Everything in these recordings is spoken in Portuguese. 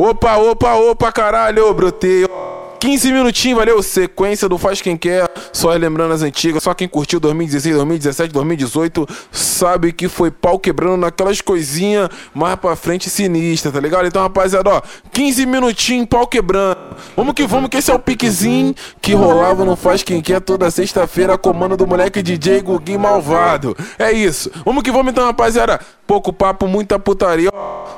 Opa, opa, opa, caralho, brotei. 15 minutinhos, valeu. Sequência do Faz Quem Quer. Só lembrando as antigas. Só quem curtiu 2016, 2017, 2018 sabe que foi pau quebrando naquelas coisinhas mais pra frente sinistra, tá ligado? Então, rapaziada, ó, 15 minutinhos, pau quebrando. Vamos que vamos, que esse é o piquezinho que rolava no Faz Quem Quer toda sexta-feira, comando do moleque DJ Guguinho Malvado. É isso. Vamos que vamos então, rapaziada. Pouco papo, muita putaria.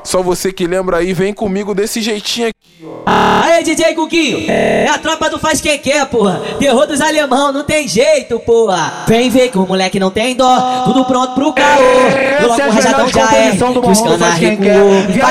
Só você que lembra aí, vem comigo desse jeitinho aqui, ó. Aê, DJ Guguinho! É a tropa do faz quem quer, porra. Terror dos alemão, não tem jeito, porra. Vem ver que o moleque não tem dó. Tudo pronto pro caô. Logo Essa é a rajadão melhor já é. composição do Que os Morro do cana Faz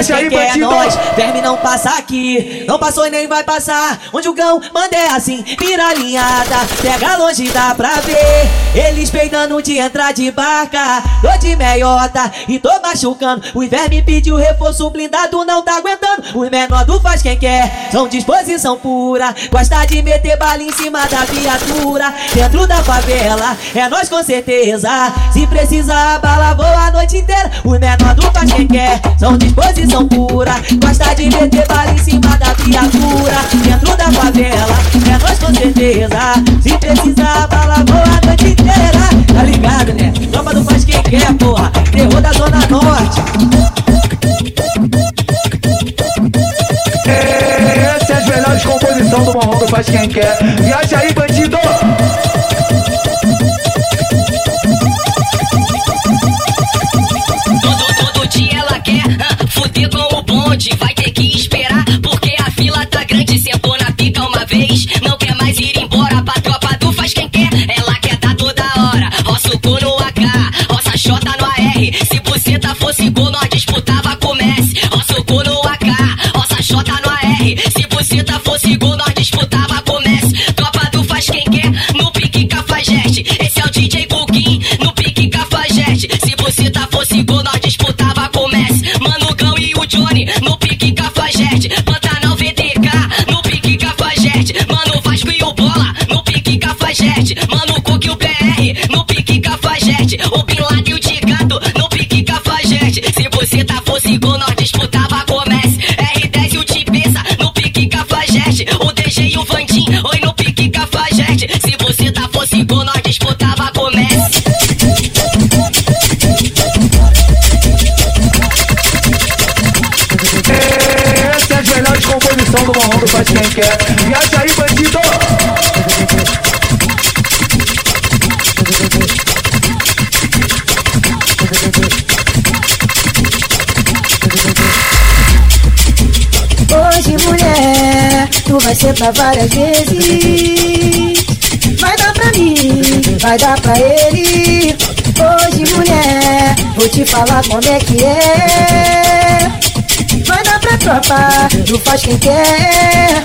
Quem. Quer. É bandido. nós. Verme não passa aqui. Não passou e nem vai passar. Onde o gão manda é assim. Vira alinhada. Pega longe, dá pra ver. Eles peidando de entrar de barca. Tô de meiota e tô machucando. O verme pediu reforço blindado, não tá aguentando. Os menor do faz quem quer. São disposição pura. Gosta de meter bala em cima da viatura. Dentro da favela, é nós com certeza. Se precisar, a bala voa a noite inteira. Os menor do faz quem quer. São disposição pura. Gosta de meter bala em cima da viatura. Dentro da favela, é nós com certeza. Se precisar, a bala voa a noite inteira. Tá ligado, né? Tropa do faz quem quer, porra. Da Zona Norte. Essa é as melhores composições do Morrão do Faz Quem Quer. Viaja aí, bandido! Todo, todo dia ela quer ah, fuder com o bonde. Vai cafajeste. Esse é o DJ Guguin, no pique cafajeste. Se buceta fosse gol, nós disputava com o Messi. Mano Gão e o Johnny, no pique cafajeste. Pantanal VDK, no pique cafajeste. Mano Vasco e o Bola, no pique cafajeste. Mano vai ser pra várias vezes. Vai dar pra mim, vai dar pra ele. Hoje, mulher, vou te falar como é que é. Vai dar pra tropa, tu faz quem quer.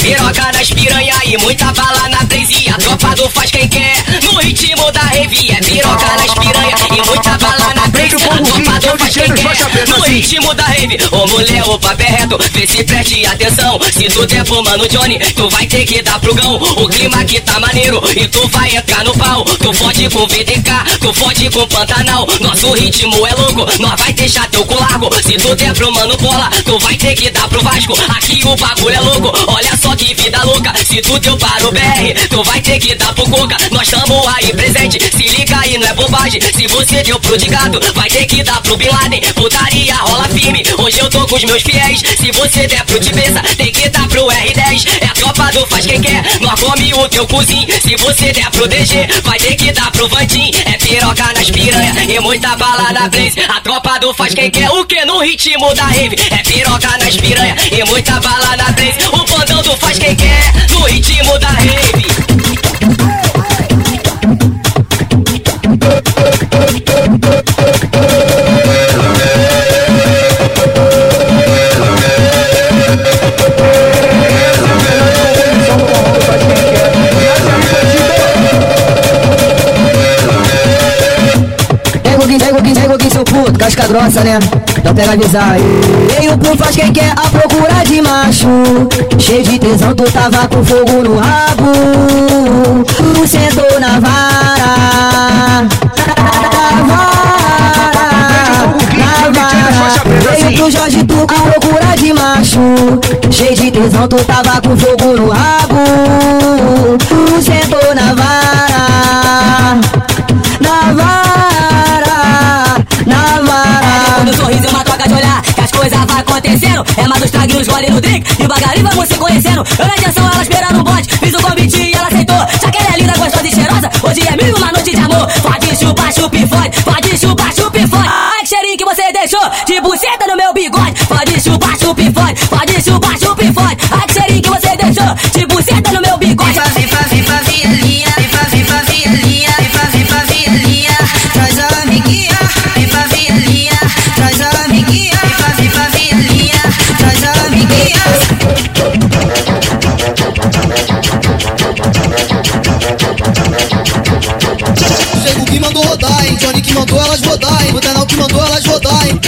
Piroca nas piranha e muita bala na blaze. A tropa do faz quem quer no ritmo da. É piroca nas piranha e muita bala na blaze. A tropa do faz quem quer no ritmo da rave. Ô mulher, o papo é reto, vê se preste atenção. Se tu der pro mano Johnny, tu vai ter que dar pro gão. O clima aqui tá maneiro e tu vai entrar no pau. Tu fode com VDK, tu fode com Pantanal. Nosso ritmo é louco, nós vai deixar teu cu largo. Se tu der pro mano Bola, tu vai ter que dar pro Vasco. Aqui o bagulho é louco, olha só que vida louca. Se tu deu para o BR, tu vai ter que dar pro Coca. Nós tamo aí presente, se liga aí, não é bobagem. Se você deu pro de gato, vai ter que dar pro Bin Laden. Putaria rola firme, hoje eu tô com os meus fiéis. Se você der pro de mesa, tem que dar pro R10. É a tropa do faz quem quer, nós come o teu cozinho. Se você der pro DG, vai ter que dar pro Vandim. É piroca nas piranha e muita bala na blaze. A tropa do faz quem quer, o que no ritmo da rave? É piroca nas piranha e muita bala na blaze. O bandão do faz quem quer, no ritmo da rave. Seu puto, casca grossa, né? Então pega avisar. Veio pro faz quem quer a procura de macho. Cheio de tesão, tu tava com fogo no rabo. Tu sentou na vara. Na vara. Na vara. Veio pro Jorge tu com procura de macho. Cheio de tesão, tu tava com fogo no rabo. Tu sentou É mais os traguinhos, gole no drink, devagarinho vamos se conhecendo. Eu na intenção, ela esperando o bonde, fiz o convite e ela aceitou. Já que ela é linda, gostosa e cheirosa, hoje é mil uma noite de amor. Pode chupar, chupi, fode, pode chupar, chupi, fode. Ai, que cheirinho que você deixou de buceta no meu bigode. Pode chupar, chupi, fode, pode chupar, chupi, fode. Ai,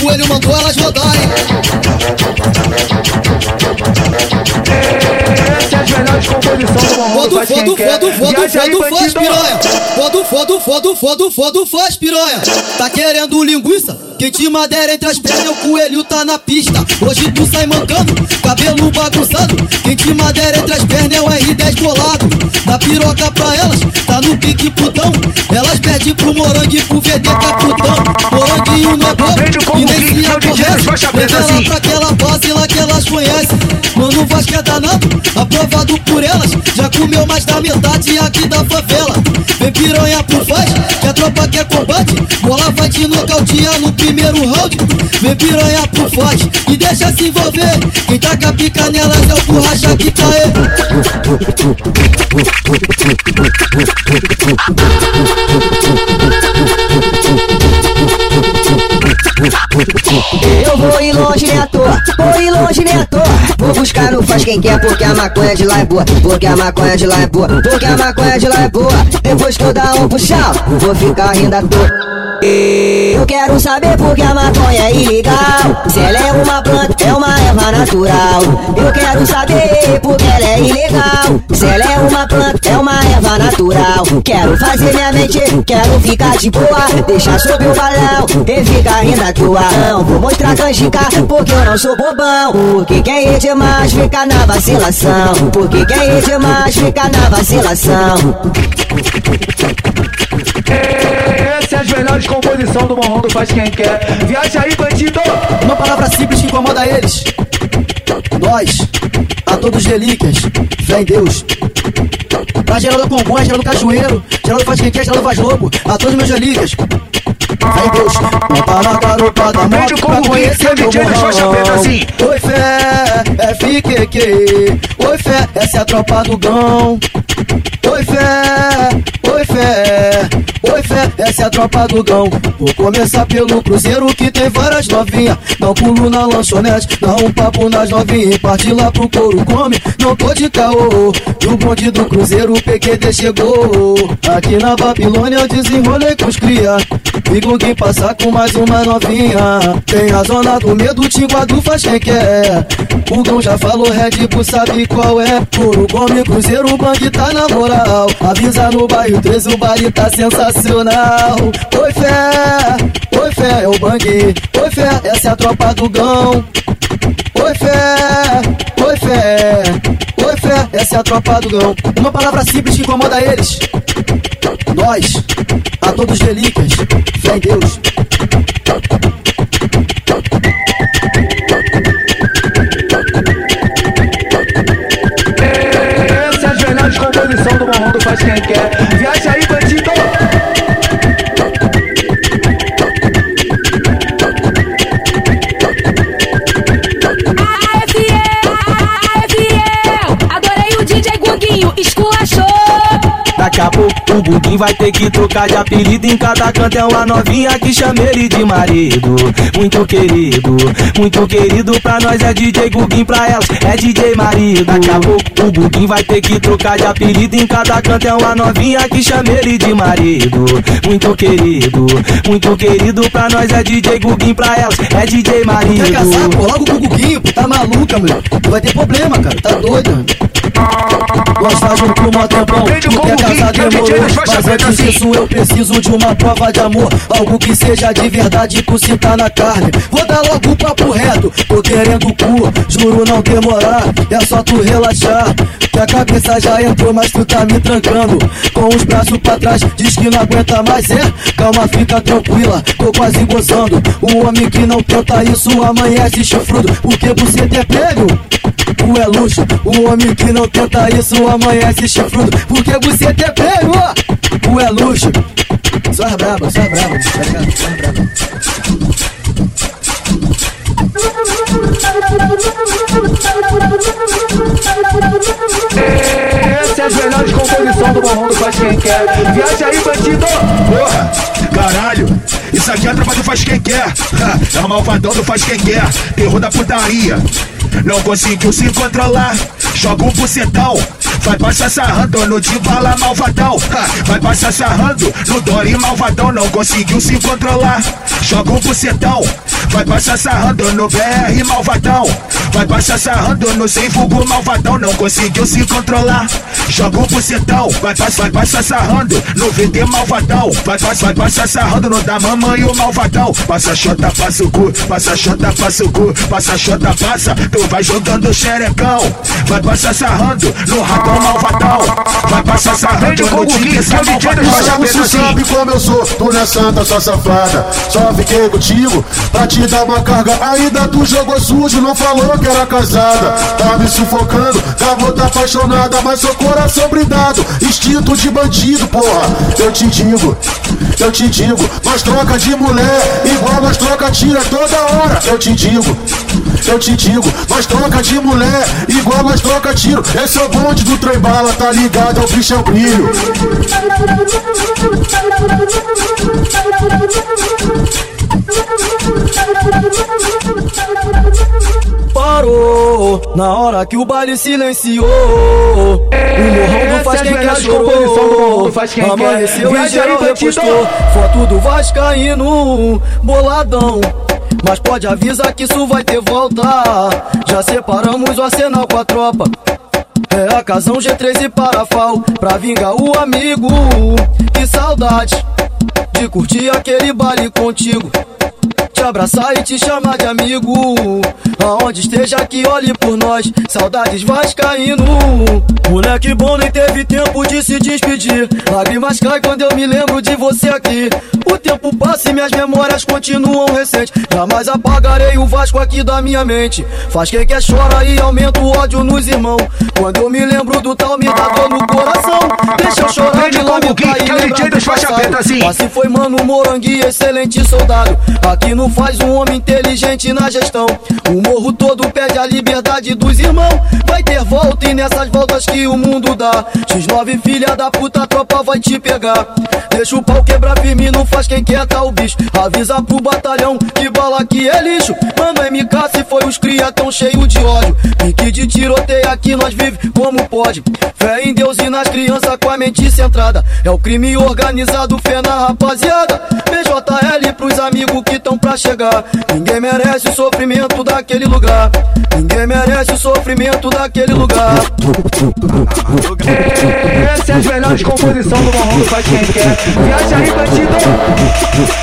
rodar, hein? O Coelho mandou elas rodar, hein? Essa é as melhores composições do Fodo, Faz fodo, fodo, fodo, fodo, piranha. Fodo, fodo, fodo, fodo, fodo, faz piranha. Tá querendo linguiça? Quem te madeira entre as pernas, o coelho tá na pista. Hoje tu sai mancando, cabelo bagunçado. Quem te madeira entre as pernas é o R10 bolado. Dá piroca pra elas, tá no pique putão. Elas pedem pro morangue e pro VD caputão. Moranguinho não é bobo e nem se aborrece. Leva ela pra aquela base lá que elas conhecem. Mano, o Vasco é danado, aprovado por elas. Já comeu mais da metade aqui da favela. Vem piranha pro faz, que a tropa quer combate. Bola vai te nocautear no primeiro round. Vem piranha pro faz e deixa se envolver. Quem taca pica nelas é o borracha que tá aí. Eu vou ir longe, nem à toa, vou ir longe, nem à toa. Vou buscar no faz quem quer, porque a maconha de lá é boa. Porque a maconha de lá é boa, porque a maconha de lá é boa. Depois que eu dar um puxão, vou ficar rindo à toa. Eu quero saber porque a maconha é ilegal. Se ela é uma planta, é uma erva natural. Eu quero saber porque ela é ilegal. Se ela é uma planta, é uma erva natural. Quero fazer minha mente, quero ficar de boa. Deixar sobre o balão e ficar rindo à toa. Não vou mostrar canjica porque eu não sou bobão. Porque quem é demais fica na vacilação. Porque quem é demais fica na vacilação. É as melhores composições do Morrão do Faz Quem Quer. Viaja aí, bandido. Uma palavra simples que incomoda eles. Nós, a todos os relíquias, fé em Deus. Pra Geraldo Congonha, Geraldo Cajueiro, Geraldo Faz Quem Quer, Geraldo Faz Lobo, a todos os meus relíquias. Fé em Deus, monta na garupa da o pra conhecer King, meu assim. Oi fé, FQQ, oi fé, essa é a tropa do Gão. Oi fé, oi fé, oi fé, essa é a tropa do Gão. Vou começar pelo Cruzeiro que tem várias novinhas. Um pulo na lanchonete, dá um papo nas novinhas. Parte lá pro couro, come, não tô de caô. E o bonde do Cruzeiro, o PQD chegou. Aqui na Babilônia eu desenrolei com os cria. E quem passar com mais uma novinha. Tem a zona do medo, Tinguadu faz quem quer. O Gão já falou, Red Bull sabe qual é. Couro, come, Cruzeiro, o bang tá na moral. Avisa no bairro 13, o baile tá sensacional. Oi fé, oi fé, é o bang. Oi fé, essa é a tropa do Gão. Oi fé, oi fé, oi fé, essa é a tropa do Gão. Uma palavra simples que incomoda eles. Nós, a todos os relíquias, fé em Deus. Essa é composições do Morrão do Faz Quem Quer. Daqui a pouco o Guguinho vai ter que trocar de apelido. Em cada canto é uma novinha que chama ele de marido. Muito querido, muito querido Pra nós é DJ Guguinho, pra elas é DJ marido. Daqui a pouco o Guguinho vai ter que trocar de apelido. Em cada canto é uma novinha que chama ele de marido. Muito querido, muito querido Pra nós é DJ Guguinho, pra elas é DJ marido Quer casar, pô, logo com o Guguinho, pô, tá maluca. Tu vai ter problema, cara, tá doida. Gosta junto namoro mó tempão combo casar que demorou Mas antes disso eu preciso de uma prova de amor. Algo que seja de verdade tu sinta na carne. Vou dar logo o papo reto Tô querendo cu, juro não demorar É só tu relaxar. Que a cabeça já entrou mas tu tá me trancando. Com os braços pra trás diz que não aguenta mais É, calma fica tranquila Tô quase gozando. O homem que não tenta isso amanhece chifrudo. Porque você é prêmio Tu é luxo, o homem que não tenta isso amanhece chifrudo. Porque você tem prêmio, tu é luxo. Só as braba, só as braba, tá ligado? Só as braba Essa é quem quer. Viaja aí, bandido! Porra, caralho, isso aqui é tropa do faz quem quer. É o malvadão do faz quem quer. Terror da putaria. Não conseguiu se controlar. Joga um bucetão. Vai passar sarrando no de bala malvadão. Vai passar sarrando no Dori malvadão. Não conseguiu se controlar. Joga um bucetão. Vai passar sarrando no BR malvadão. Vai passar sarrando no sem fogo malvadão. Não conseguiu se controlar. Joga um bucetão. Vai passar, vai passar sarrando no VT malvadão. Vai passar, vai passar sarrando no da mamãe o malvadão. Passa xota, passa o cu. Passa xota, passa o cu. Passa xota, passa. Tu vai jogando xerecão. Vai passar sarrando no ratão malvadão. Vai passar sarrando o no tigre o Você sabe como eu sou, tu não é santa, só safada. Só fiquei contigo pra te dar uma carga. Ainda tu jogou sujo, não falou que era casada. Tá me sufocando, garota apaixonada, mas seu coração brindado. Instinto de bandido, porra. Eu te digo, eu te digo, nós troca de mulher, igual nós troca tira toda hora. Eu te digo, eu te digo, nós troca de mulher, igual nós troca tiro. Esse é o bonde do trem bala, tá ligado? É o bicho é o brilho. Parou na hora que o baile silenciou. O morrão do faz é quem quer faz quem quer. Amanheceu e geral repostou. Foto do Vascaíno, boladão. Mas pode avisar que isso vai ter volta. Já separamos o arsenal com a tropa. É a casão G3 e parafal Pra vingar o amigo. Que saudade De curtir aquele baile contigo te abraçar e te chamar de amigo. Aonde esteja que olhe por nós, saudades vascaíno. Moleque bom nem teve tempo de se despedir. Lágrimas caem quando eu me lembro de você aqui. O tempo passa e minhas memórias continuam recentes. Jamais apagarei o Vasco aqui da minha mente. Faz quem quer chora e aumenta o ódio nos irmãos. Quando eu me lembro do tal, me dá dor no coração. Deixa eu chorar de o combo lamentar que é o lembrar DJ do das faixas passado. pretas, sim. Assim foi mano Morangue, excelente soldado. Aqui não faz um homem inteligente na gestão. O morro todo pede a liberdade dos irmãos. Vai ter volta e nessas voltas que o mundo dá. X9 filha da puta, a tropa vai te pegar. Deixa o pau quebrar firme, não faz quem quer tá o bicho. Avisa pro batalhão que bala aqui é lixo. Mano, MK se foi os cria tão cheio de ódio. Pique de tiroteio aqui nós vive como pode. Fé em Deus e nas crianças com a mente centrada. É o crime organizado, fé na rapaziada. BJL pros amigos que tão pra chegar. Ninguém merece o sofrimento daquele lugar. Ninguém merece o sofrimento daquele lugar. Essa é as melhores composições do morrão do faz quem quer. Viaja aí, bandido!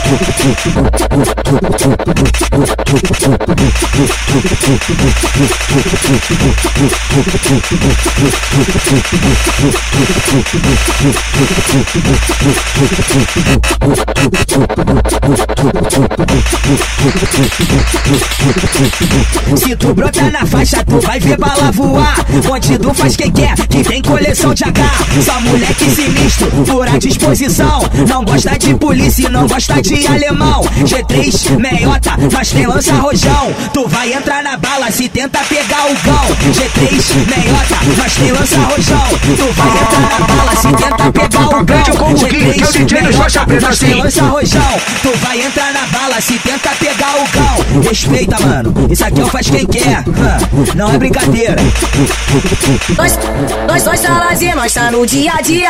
Se tu brota na faixa, tu vai ver bala voar. Bandido faz quem quer, que tem coleção de AK. Só moleque sinistro, por à disposição. Não gosta de polícia, não gosta de alemão. G3, meiota, nós tem lança rojão. Tu vai entrar na bala se tenta pegar o gão. G3, meiota, nós tem lança rojão. Tu vai entrar na bala se tenta pegar o gão. combo que é pretas, nós tem lança rojão. Tu vai entrar na bala se tenta pegar o gão. Respeita, mano. Isso aqui é o faz quem quer. Não é brincadeira. Nós, nós, nós tá lazer, nós tá no dia a dia.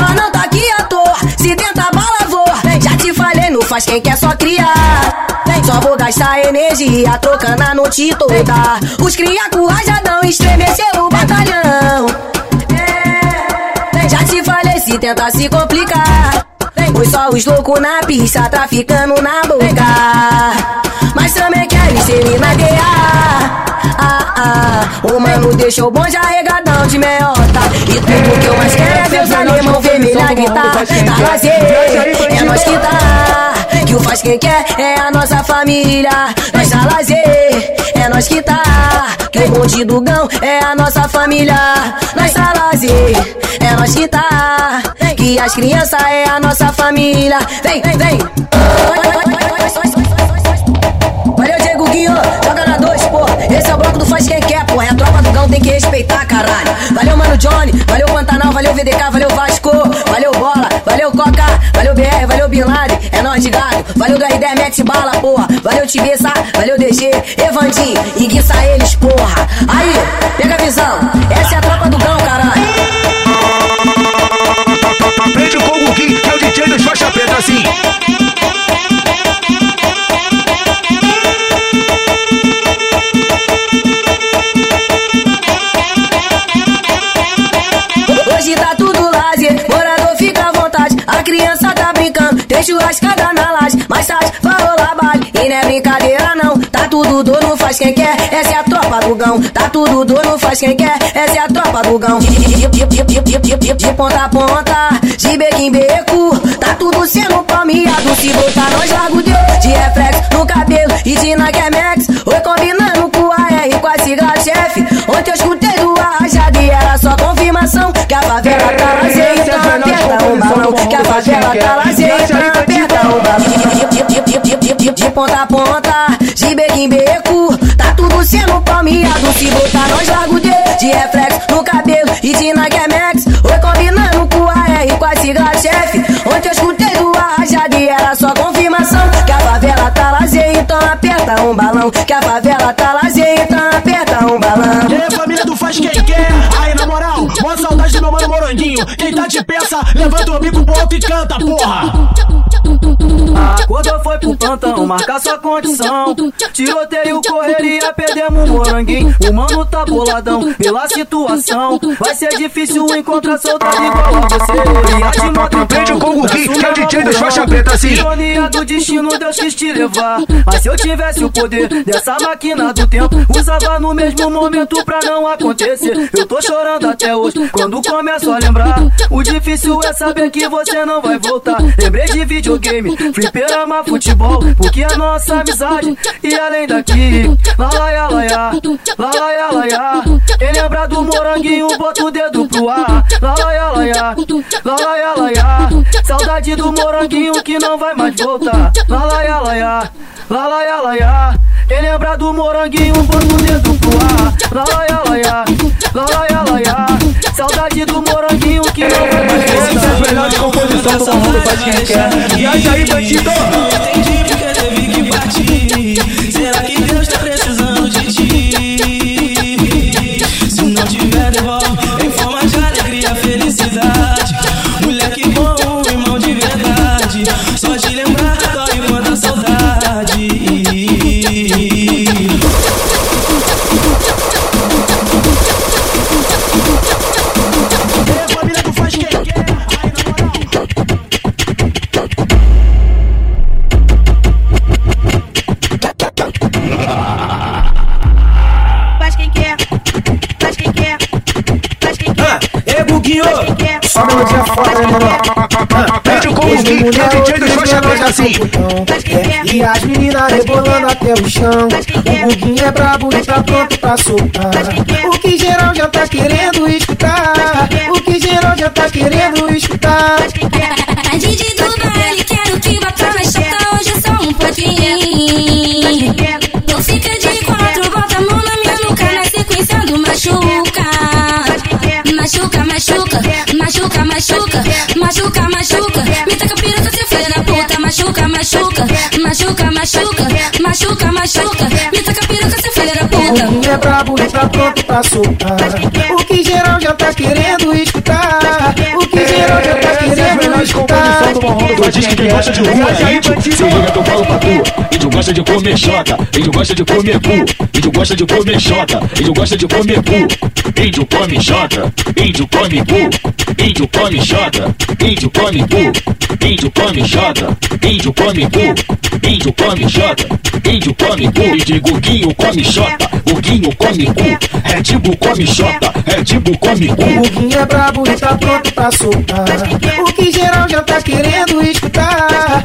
Nós não tá aqui à toa, se tenta bala voa. Já te falei, não faz quem quer só criar. Só vou gastar energia trocando a noite toda. Os cria com rajadão estremeceu o batalhão. É, se tenta se complicar. Pois só os loucos na pista traficando na boca. Mas também querem ser me maguear. Ah, ah, o mano deixou bom já regadão de meiota. E tudo que eu mais quero é ver os alemão vermelho a gritar. Tá lazer, é nós que tá. Que o faz quem quer é a nossa família. Nós tá lazer, é nós que tá. Que o bonde do gão é a nossa família. Nós tá lazer, é nós que tá. Que as crianças é a nossa família. Vem, vem, vem. Que respeitar, caralho. Valeu, mano Johnny, valeu Pantanal, valeu VDK, valeu Vasco, valeu Bola, valeu Coca, valeu BR, valeu Bin Laden, é nóis de gado. Valeu do R10, mete bala, porra. Valeu Tibiça, valeu DG, Evandinho, enguiça eles, porra. Aí, pega a visão, essa é a tropa do gão, caralho. Churrascada na laje. Vai rolar baile, e não é brincadeira não. Tá tudo dono, faz quem quer, essa é a tropa do gão. Tá tudo dono, faz quem quer, essa é a tropa do gão. De, ponta a ponta, de beco em beco. Tá tudo sendo palmeado, se voltar nós largo de reflexo no cabelo e de Nike Max. Oi, combinando com a R, com a sigla só confirmação que a favela tá então aperta um balão. Que a favela tá então aperta um balão. De, ponta a ponta, de beco em beco. Tá tudo sendo palmeado, se botar nós largo de De reflexo no cabelo e de Nike Max. Oi, combinando com a R, com a sigla chefe. Ontem eu escutei do rajada e era só confirmação que a favela tá lazer, então aperta um balão. Que a favela tá lazer, então aperta um balão. E aí, família do faz quem quer. Aí, na Quem tá de peça, levanta o bico pro alto e canta, porra. Quando foi pro plantão, marca sua condição. Tiroteio, correria, perdemos o moranguinho. O mano tá boladão pela situação. Vai ser difícil encontrar soldado igual a você. E a de moto Aprende com o Gui, que é o DJ dos faixa preta assim. Ironia do destino, Deus quis te levar. Mas se eu tivesse o poder dessa máquina do tempo, usava no mesmo momento pra não acontecer. Eu tô chorando até hoje, quando começo a lembrar. O difícil é saber que você não vai voltar. Lembrei de videogame, fliperama, futebol, porque a nossa amizade e além daqui. Lá, lá, lá, lá, lá, lá. Quem lembra do moranguinho, bota o dedo pro ar. Lá, lá, lá, lá, lá, lá. Saudade do moranguinho que não vai mais voltar. Lá, lá, lá, lá, lá, lá. Quem lembra do moranguinho, bota o dedo pro ar. Lá, lá, lá, lá. Saudade do moranguinho que não vai mais. Esse é o melhor de composição do mundo, faz quem quer. Viaja aí, bandido! Entendi porque teve que partir. Será que assim. E as meninas rebolando até o chão. O Guguinho é brabo e tá pronto pra soltar. O que geral já tá querendo escutar. O que geral já tá querendo Machuca, machuca, machuca, machuca, machuca, machuca. Me taca piroca, seu filho da O puta. Guguinho é brabo e tá pronto pra soltar. O que geral já tá querendo escutar. O que geral já tá querendo composição do morrão do Tu diz que quem gosta de rua é índio Se liga que eu falo pra tu gosta de comer xota Índio gosta de comer cu Índio gosta de comer xota Índio gosta de comer cu Índio come xota Índio come cu Índio come xota Índio come cu Índio come xota Índio come cu Índio come xota Índio come cu E de Guguinho come xota Guguinho come cu. Red Bull come xota Red Bull come cu. O Guguinho é brabo e tá pronto pra soltar. O que geral já tá querendo escutar.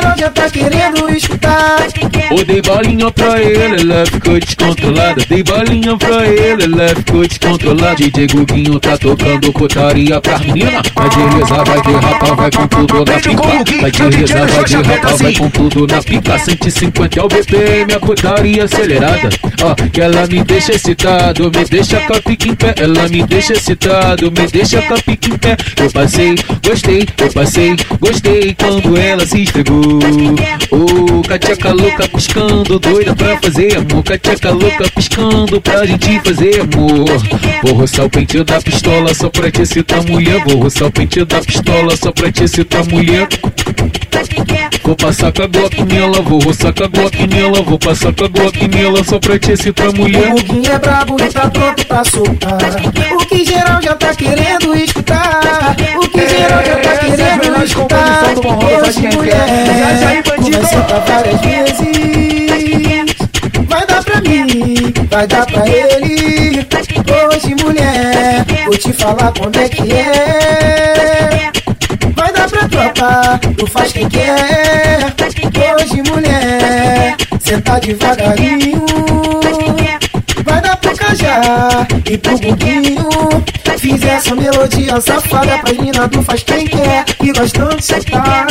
O que geral já tá querendo escutar. Eu dei bolinha pra ele, ela ficou descontrolada. Dei bolinha pra ele, ela ficou descontrolada. DJ Guguinho tá tocando putaria pras meninas. Vai deslizar, vai derrapar, vai com tudo na pica. Vai deslizar, vai derrapar, vai com tudo na pica. 150 é o BPM, a putaria acelerada. Ó, que ela me deixa excitado, me deixa com a pica em pé. Ela me deixa excitado, me deixa com a pica em pé. Eu passei, gostei, eu passei, gostei quando ela se esfregou. Ô, cateca louca piscando, doida pra fazer amor. Cateca louca piscando pra gente fazer amor. Vou roçar o pente da pistola só pra te excitar mulher. Vou roçar o pente da pistola só pra te excitar mulher. Vou passar com a Glock nela, vou roçar com a Glock nela, vou passar com a Glock nela só pra te excitar mulher. O Guguinho é brabo e tá pronto pra soltar. O que geral já tá querendo escutar. Hoje mulher, conversou tá várias vezes. Vai dar pra mim, vai dar pra ele. Hoje mulher, vou te falar como é que é. Vai dar pra tropa, tu faz quem quer. Hoje mulher, senta devagarinho. Vai dar pro e pro buguinho. Fiz essa melodia safada pra mina do faz quem quer e gostam de sentar.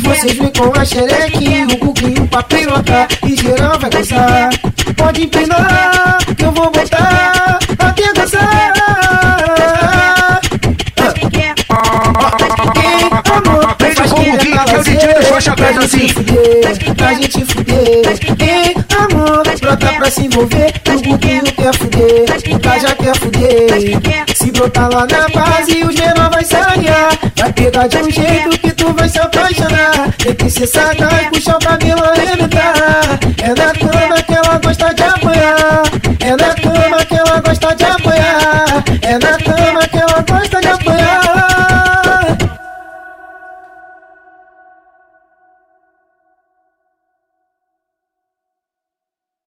Vocês vêm com a xereque, o buguinho pra pirotar e geral vai gozar. Pode empinar que eu vou botar até gozar. Deixa com o Guguinho, que é o DJ das faixas pretas assim. Pra gente fuder, pra se envolver. O Guguinho quer fuder, o Caja quer fuder. Se brotar lá na base, os menor vai sair. Vai pegar de um jeito que tu vai se apaixonar. Tem que ser sagaz, puxar o cabelo arrebentar.